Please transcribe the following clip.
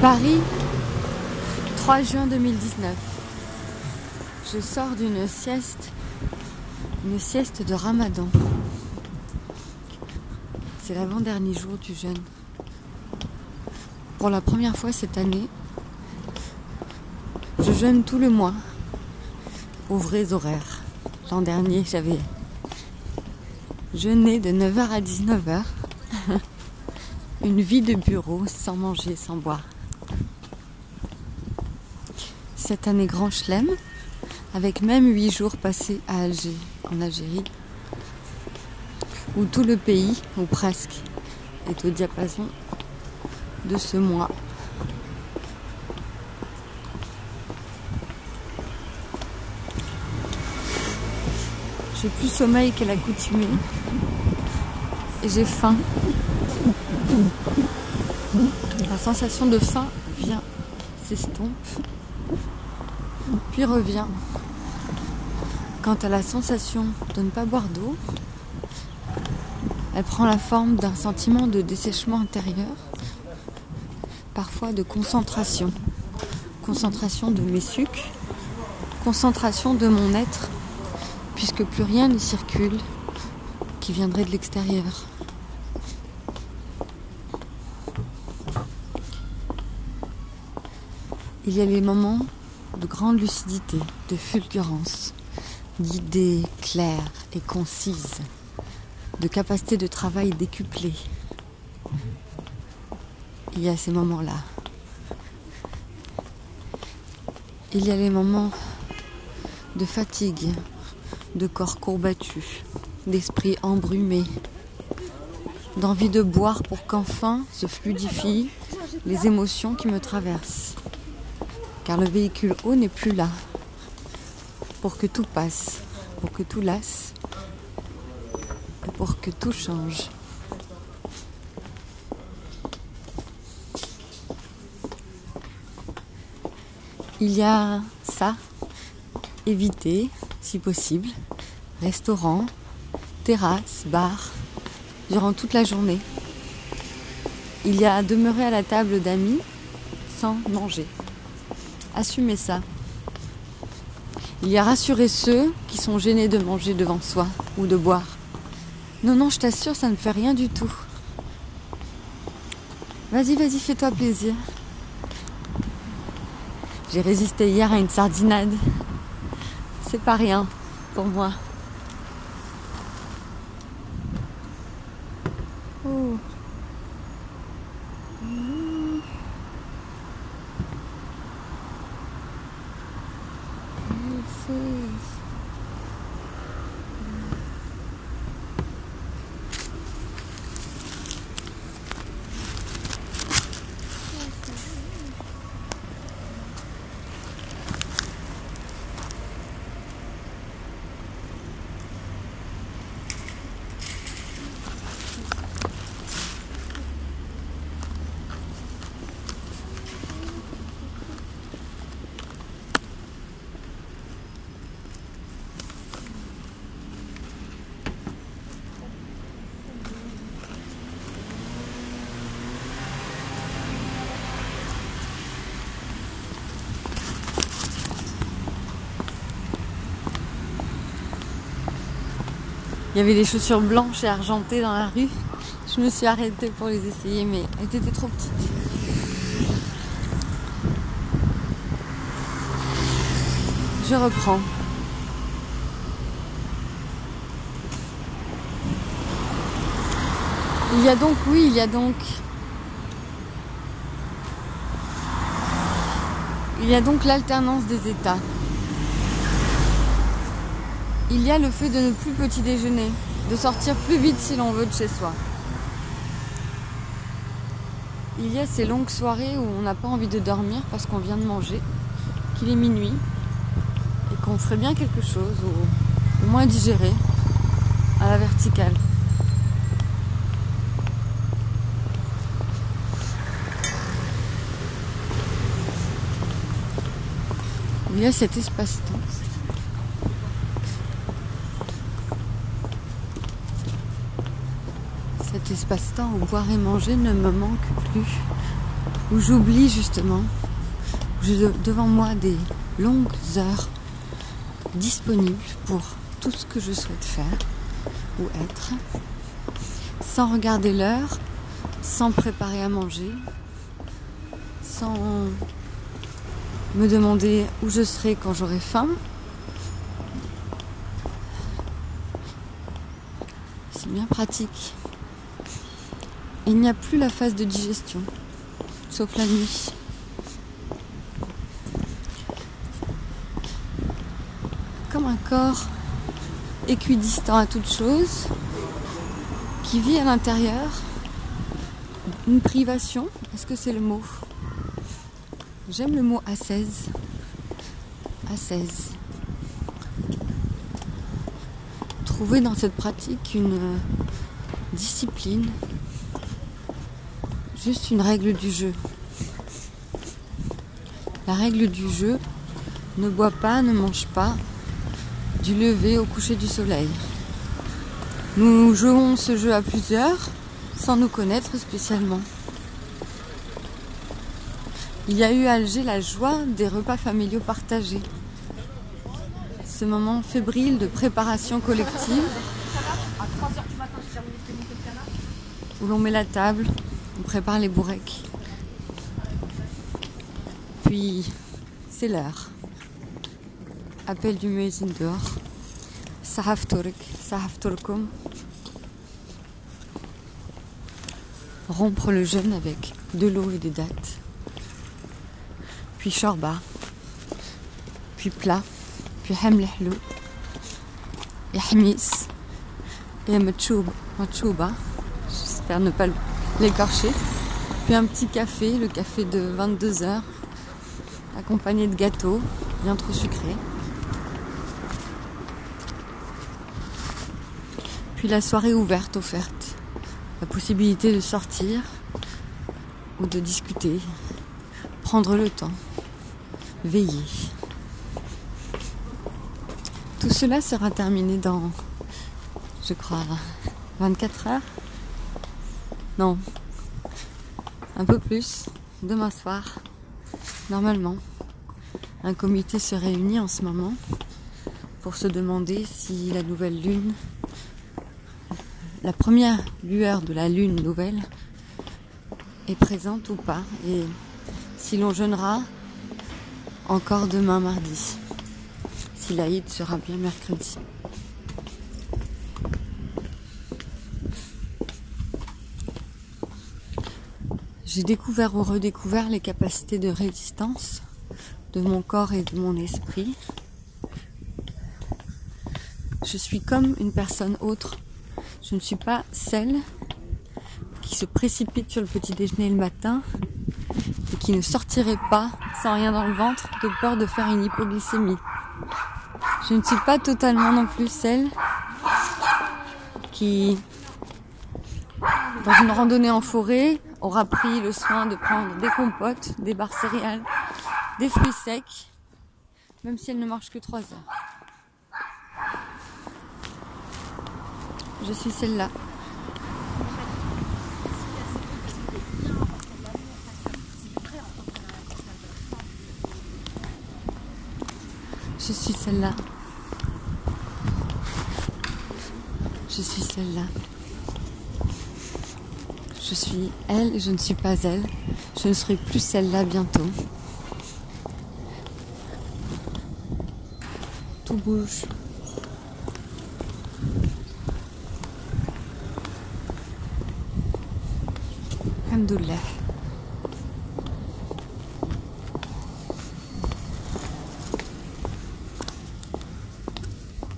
Paris, 3 juin 2019. Je sors d'une sieste, une sieste de ramadan. C'est l'avant-dernier jour du jeûne. Pour la première fois cette année, je jeûne tout le mois, aux vrais horaires. L'an dernier, j'avais jeûné de 9h à 19h. Une vie de bureau sans manger, sans boire. Cette année grand chelem, avec même huit jours passés à Alger, en Algérie, où tout le pays, ou presque, est au diapason de ce mois. J'ai plus sommeil qu'à l'accoutumée et j'ai faim. La sensation de faim vient, s'estompe, puis revient. Quant à la sensation de ne pas boire d'eau, elle prend la forme d'un sentiment de dessèchement intérieur, parfois de concentration. Concentration de mes sucs, concentration de mon être, puisque plus rien ne circule qui viendrait de l'extérieur. Il y a les moments de grande lucidité, de fulgurance, d'idées claires et concises, de capacité de travail décuplée. Il y a ces moments-là. Il y a les moments de fatigue, de corps courbattu, d'esprit embrumé, d'envie de boire pour qu'enfin se fluidifient les émotions qui me traversent car le véhicule haut n'est plus là pour que tout passe, pour que tout lasse pour que tout change. Il y a ça, éviter si possible, restaurant, terrasse, bar, durant toute la journée. Il y a demeurer à la table d'amis sans manger. Assumez ça. Il y a rassurer ceux qui sont gênés de manger devant soi ou de boire. Non, non, je t'assure, ça ne fait rien du tout. Vas-y, vas-y, fais-toi plaisir. J'ai résisté hier à une sardinade. C'est pas rien pour moi. Oh. Il y avait des chaussures blanches et argentées dans la rue. Je me suis arrêtée pour les essayer, mais elles étaient trop petites. Je reprends. Il y a donc, oui, il y a donc. Il y a donc l'alternance des états. Il y a le fait de ne plus petit déjeuner, de sortir plus vite si l'on veut de chez soi. Il y a ces longues soirées où on n'a pas envie de dormir parce qu'on vient de manger, qu'il est minuit et qu'on ferait bien quelque chose ou au moins digérer à la verticale. Il y a cet espace-temps cet espace-temps où boire et manger ne me manque plus. où j'oublie justement, où j'ai devant moi des longues heures disponibles pour tout ce que je souhaite faire ou être, sans regarder l'heure, sans préparer à manger, sans me demander où je serai quand j'aurai faim. C'est bien pratique. Il n'y a plus la phase de digestion, sauf la nuit. Comme un corps équidistant à toute chose, qui vit à l'intérieur, une privation, est-ce que c'est le mot? J'aime le mot assaise. Assaise. Trouver dans cette pratique une discipline, juste une règle du jeu. La règle du jeu, ne bois pas, ne mange pas, du lever au coucher du soleil. Nous jouons ce jeu à plusieurs sans nous connaître spécialement. Il y a eu à Alger la joie des repas familiaux partagés. Ce moment fébrile de préparation collective où l'on met la table, on prépare les bourrecs. Puis c'est l'heure. Appel du muezzin dehors. Sahaf Turk, Sahaf Turkum. Rompre le jeûne avec de l'eau et des dattes. Puis shorba. Puis plat. Puis hamlehlou. Et hamis. Et matchouba. J'espère ne pas l'écorcher. Puis un petit café, le café de 22 heures, accompagné de gâteaux, bien trop sucrés. Puis la soirée ouverte, offerte. La possibilité de sortir ou de discuter, prendre le temps, veiller. Tout cela sera terminé dans, je crois, 24 heures. Non, un peu plus, demain soir, normalement. Un comité se réunit en ce moment pour se demander si la nouvelle lune la première lueur de la lune nouvelle est présente ou pas et si l'on jeûnera encore demain mardi, si l'Aïd sera bien mercredi. J'ai découvert ou redécouvert les capacités de résistance de mon corps et de mon esprit. Je suis comme une personne autre je ne suis pas celle qui se précipite sur le petit déjeuner le matin et qui ne sortirait pas sans rien dans le ventre de peur de faire une hypoglycémie. Je ne suis pas totalement non plus celle qui, dans une randonnée en forêt, aura pris le soin de prendre des compotes, des barres céréales, des fruits secs, même si elle ne marche que 3 heures. Je suis celle-là. Je suis celle-là. Je suis celle-là. Je suis elle et je ne suis pas elle. Je ne serai plus celle-là bientôt. Tout bouge.